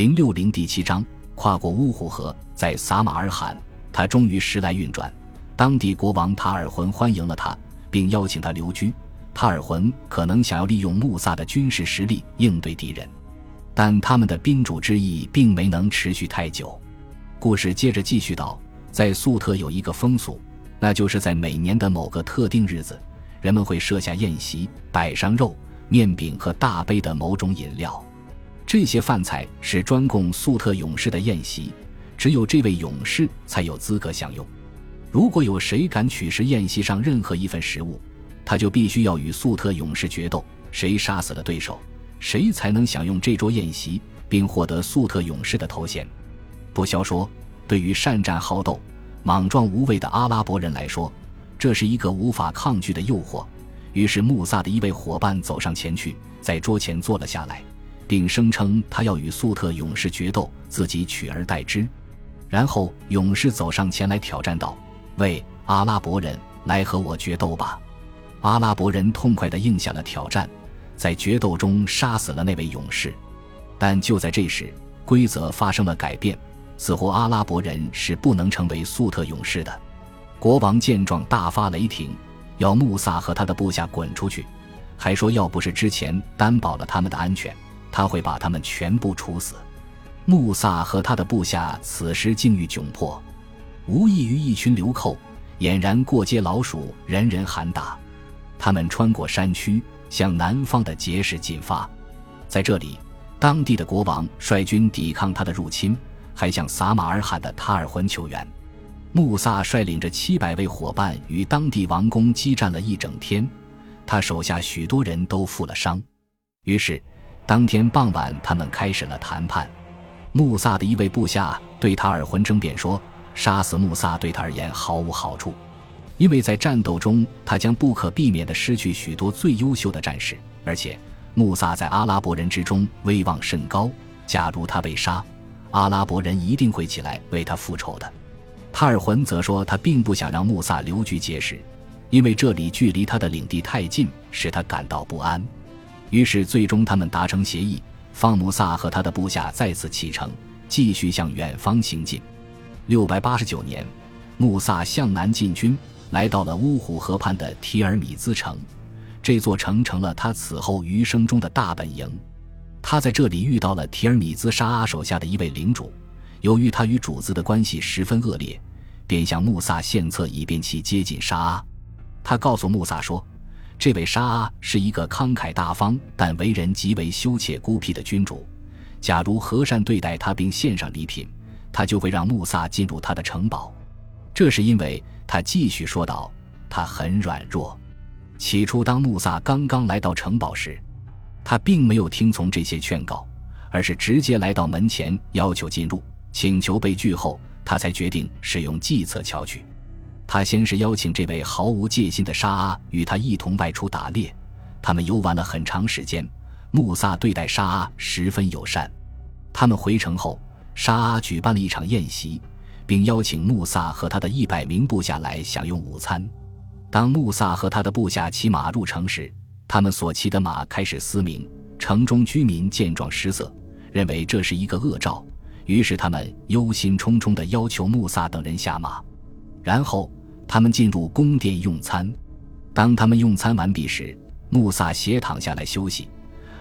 零六零第七章，跨过乌虎河，在撒马尔罕，他终于时来运转。当地国王塔尔浑欢迎了他，并邀请他留居。塔尔浑可能想要利用穆萨的军事实力应对敌人，但他们的宾主之谊并没能持续太久。故事接着继续道，在粟特有一个风俗，那就是在每年的某个特定日子，人们会设下宴席，摆上肉、面饼和大杯的某种饮料。这些饭菜是专供粟特勇士的宴席，只有这位勇士才有资格享用。如果有谁敢取食宴席上任何一份食物，他就必须要与粟特勇士决斗，谁杀死了对手，谁才能享用这桌宴席，并获得粟特勇士的头衔。不消说，对于善战好斗、莽撞无畏的阿拉伯人来说，这是一个无法抗拒的诱惑。于是，穆萨的一位伙伴走上前去，在桌前坐了下来。并声称他要与粟特勇士决斗，自己取而代之。然后勇士走上前来挑战道：“喂，阿拉伯人，来和我决斗吧！”阿拉伯人痛快地应下了挑战，在决斗中杀死了那位勇士。但就在这时，规则发生了改变，似乎阿拉伯人是不能成为粟特勇士的。国王见状大发雷霆，要穆萨和他的部下滚出去，还说要不是之前担保了他们的安全。他会把他们全部处死。穆萨和他的部下此时境遇窘迫，无异于一群流寇，俨然过街老鼠，人人喊打。他们穿过山区，向南方的结实进发。在这里，当地的国王率军抵抗他的入侵，还向撒马尔罕的塔尔浑求援。穆萨率领着七百位伙伴与当地王宫激战了一整天，他手下许多人都负了伤。于是。当天傍晚，他们开始了谈判。穆萨的一位部下对塔尔浑争辩说：“杀死穆萨对他而言毫无好处，因为在战斗中他将不可避免地失去许多最优秀的战士，而且穆萨在阿拉伯人之中威望甚高。假如他被杀，阿拉伯人一定会起来为他复仇的。”塔尔浑则说：“他并不想让穆萨留居结实，因为这里距离他的领地太近，使他感到不安。”于是，最终他们达成协议，放穆萨和他的部下再次启程，继续向远方行进。六百八十九年，穆萨向南进军，来到了乌虎河畔的提尔米兹城。这座城成了他此后余生中的大本营。他在这里遇到了提尔米兹沙阿手下的一位领主，由于他与主子的关系十分恶劣，便向穆萨献策，以便其接近沙阿。他告诉穆萨说。这位沙阿是一个慷慨大方但为人极为羞怯孤僻的君主。假如和善对待他并献上礼品，他就会让穆萨进入他的城堡。这是因为他继续说道：“他很软弱。”起初，当穆萨刚刚来到城堡时，他并没有听从这些劝告，而是直接来到门前要求进入。请求被拒后，他才决定使用计策巧取。他先是邀请这位毫无戒心的沙阿与他一同外出打猎，他们游玩了很长时间。穆萨对待沙阿十分友善。他们回城后，沙阿举办了一场宴席，并邀请穆萨和他的一百名部下来享用午餐。当穆萨和他的部下骑马入城时，他们所骑的马开始嘶鸣。城中居民见状失色，认为这是一个恶兆，于是他们忧心忡忡地要求穆萨等人下马，然后。他们进入宫殿用餐，当他们用餐完毕时，穆萨斜躺下来休息，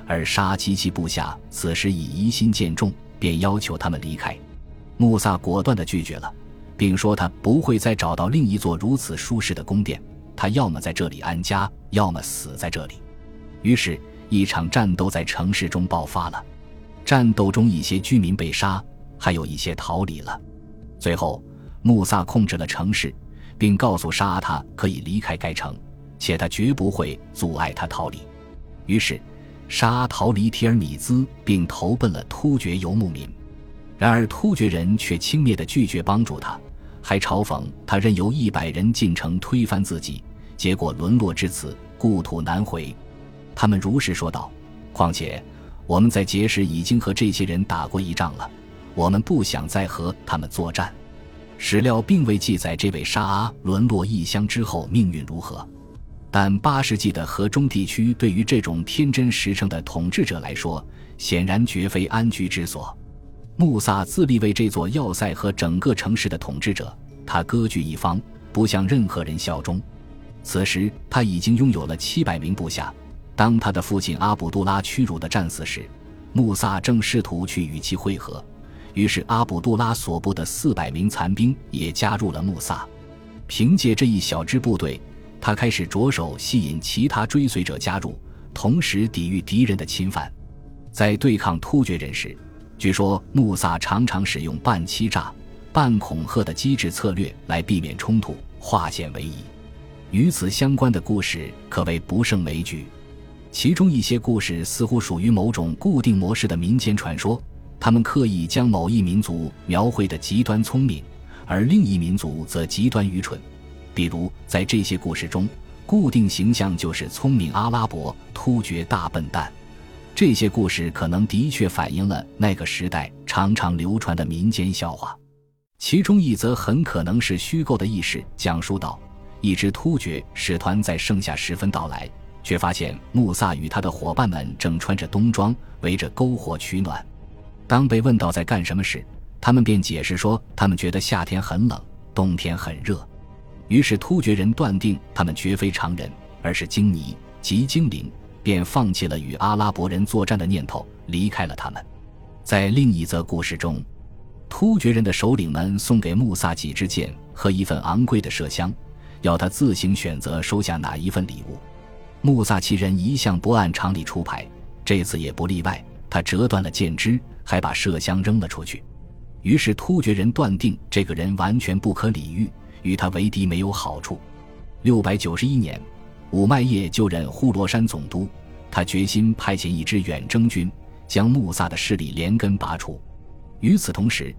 而沙基奇部下此时已疑心渐重，便要求他们离开。穆萨果断地拒绝了，并说他不会再找到另一座如此舒适的宫殿，他要么在这里安家，要么死在这里。于是，一场战斗在城市中爆发了。战斗中，一些居民被杀，还有一些逃离了。最后，穆萨控制了城市。并告诉沙阿他可以离开该城，且他绝不会阻碍他逃离。于是，沙阿逃离提尔米兹，并投奔了突厥游牧民。然而，突厥人却轻蔑地拒绝帮助他，还嘲讽他任由一百人进城推翻自己，结果沦落至此，故土难回。他们如实说道：“况且，我们在结时已经和这些人打过一仗了，我们不想再和他们作战。”史料并未记载这位沙阿沦落异乡之后命运如何，但八世纪的河中地区对于这种天真实诚的统治者来说，显然绝非安居之所。穆萨自立为这座要塞和整个城市的统治者，他割据一方，不向任何人效忠。此时他已经拥有了七百名部下。当他的父亲阿卜杜拉屈辱的战死时，穆萨正试图去与其会合。于是阿卜杜拉所部的四百名残兵也加入了穆萨。凭借这一小支部队，他开始着手吸引其他追随者加入，同时抵御敌人的侵犯。在对抗突厥人时，据说穆萨常常使用半欺诈、半恐吓的机智策略来避免冲突，化险为夷。与此相关的故事可谓不胜枚举。其中一些故事似乎属于某种固定模式的民间传说，他们刻意将某一民族描绘的极端聪明，而另一民族则极端愚蠢。比如，在这些故事中，固定形象就是聪明阿拉伯、突厥大笨蛋。这些故事可能的确反映了那个时代常常流传的民间笑话。其中一则很可能是虚构的轶事，讲述到一支突厥使团在盛夏时分到来。却发现穆萨与他的伙伴们正穿着冬装，围着篝火取暖。当被问到在干什么时，他们便解释说，他们觉得夏天很冷，冬天很热。于是突厥人断定他们绝非常人，而是精尼即精灵，便放弃了与阿拉伯人作战的念头，离开了他们。在另一则故事中，突厥人的首领们送给穆萨几支箭和一份昂贵的麝香，要他自行选择收下哪一份礼物。穆萨其人一向不按常理出牌，这次也不例外。他折断了箭枝，还把麝香扔了出去。于是突厥人断定这个人完全不可理喻，与他为敌没有好处。六百九十一年，武麦叶就任呼罗珊总督，他决心派遣一支远征军，将穆萨的势力连根拔除。与此同时，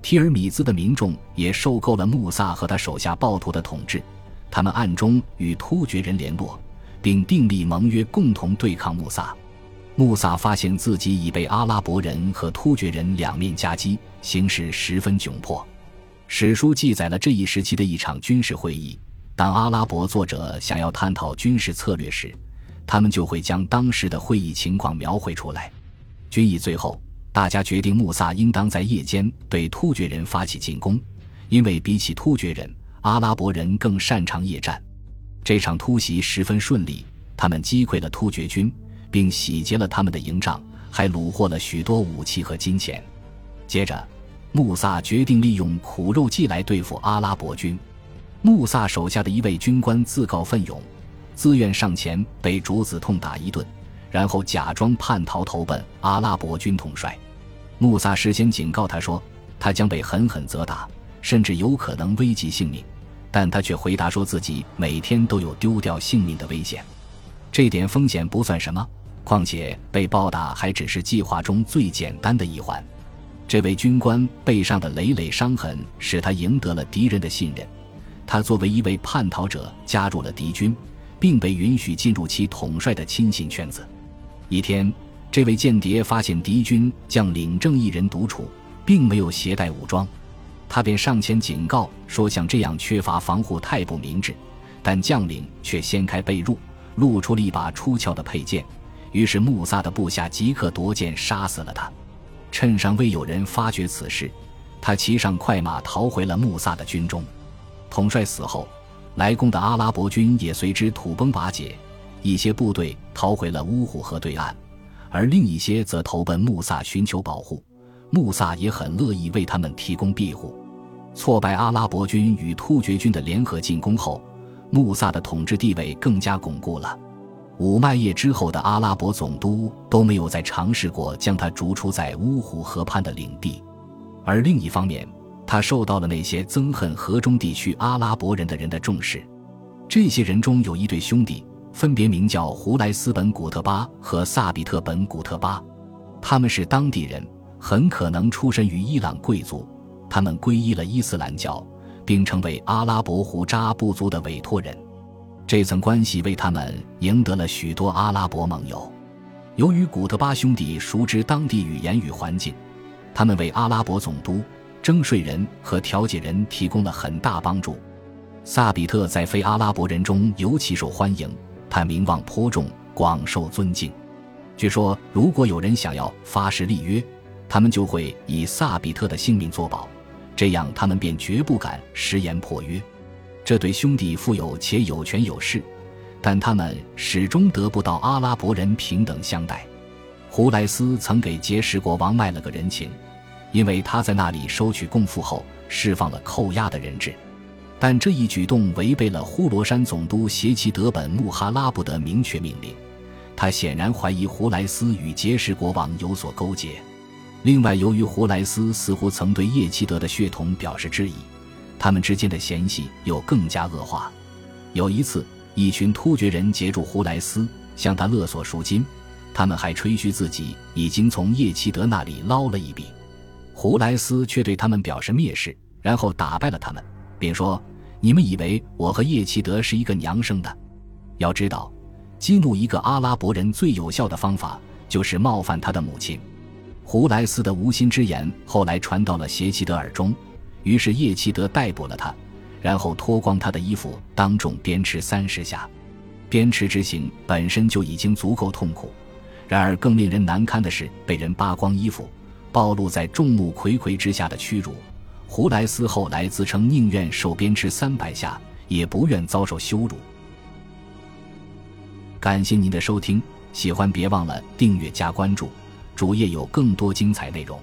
提尔米兹的民众也受够了穆萨和他手下暴徒的统治，他们暗中与突厥人联络。并订立盟约，共同对抗穆萨。穆萨发现自己已被阿拉伯人和突厥人两面夹击，形势十分窘迫。史书记载了这一时期的一场军事会议。当阿拉伯作者想要探讨军事策略时，他们就会将当时的会议情况描绘出来。军议最后，大家决定穆萨应当在夜间对突厥人发起进攻，因为比起突厥人，阿拉伯人更擅长夜战。这场突袭十分顺利，他们击溃了突厥军，并洗劫了他们的营帐，还虏获了许多武器和金钱。接着，穆萨决定利用苦肉计来对付阿拉伯军。穆萨手下的一位军官自告奋勇，自愿上前被主子痛打一顿，然后假装叛逃投奔阿拉伯军统帅。穆萨事先警告他说，他将被狠狠责打，甚至有可能危及性命。但他却回答说自己每天都有丢掉性命的危险，这点风险不算什么，况且被暴打还只是计划中最简单的一环。这位军官背上的累累伤痕使他赢得了敌人的信任，他作为一位叛逃者加入了敌军，并被允许进入其统帅的亲信圈子。一天，这位间谍发现敌军将领正一人独处，并没有携带武装。他便上前警告说：“像这样缺乏防护太不明智。”但将领却掀开被褥，露出了一把出鞘的佩剑。于是穆萨的部下即刻夺剑杀死了他。趁尚未有人发觉此事，他骑上快马逃回了穆萨的军中。统帅死后，来攻的阿拉伯军也随之土崩瓦解。一些部队逃回了乌虎河对岸，而另一些则投奔穆萨寻求保护。穆萨也很乐意为他们提供庇护。挫败阿拉伯军与突厥军的联合进攻后，穆萨的统治地位更加巩固了。五麦叶之后的阿拉伯总督都没有再尝试过将他逐出在乌湖河畔的领地。而另一方面，他受到了那些憎恨河中地区阿拉伯人的人的重视。这些人中有一对兄弟，分别名叫胡莱斯本古特巴和萨比特本古特巴，他们是当地人，很可能出身于伊朗贵族。他们皈依了伊斯兰教，并成为阿拉伯胡扎部族的委托人。这层关系为他们赢得了许多阿拉伯盟友。由于古特巴兄弟熟知当地语言与环境，他们为阿拉伯总督、征税人和调解人提供了很大帮助。萨比特在非阿拉伯人中尤其受欢迎，他名望颇重，广受尊敬。据说，如果有人想要发誓立约，他们就会以萨比特的性命作保，这样他们便绝不敢食言破约。这对兄弟富有且有权有势，但他们始终得不到阿拉伯人平等相待。胡莱斯曾给结石国王卖了个人情，因为他在那里收取贡赋后释放了扣押的人质。但这一举动违背了呼罗珊总督携其德本穆哈拉布的明确命令，他显然怀疑胡莱斯与结石国王有所勾结。另外，由于胡莱斯似乎曾对叶奇德的血统表示质疑。他们之间的嫌隙又更加恶化。有一次，一群突厥人截住胡莱斯，向他勒索赎金。他们还吹嘘自己已经从叶奇德那里捞了一笔。胡莱斯却对他们表示蔑视，然后打败了他们，并说：“你们以为我和叶奇德是一个娘生的？要知道，激怒一个阿拉伯人最有效的方法就是冒犯他的母亲。”胡莱斯的无心之言后来传到了邪奇德耳中。于是叶奇德逮捕了他，然后脱光他的衣服，当众鞭笞三十下。鞭笞之刑本身就已经足够痛苦，然而更令人难堪的是被人扒光衣服，暴露在众目睽睽之下的屈辱。胡莱斯后来自称宁愿受鞭笞三百下，也不愿遭受羞辱。感谢您的收听，喜欢别忘了订阅加关注，主页有更多精彩内容。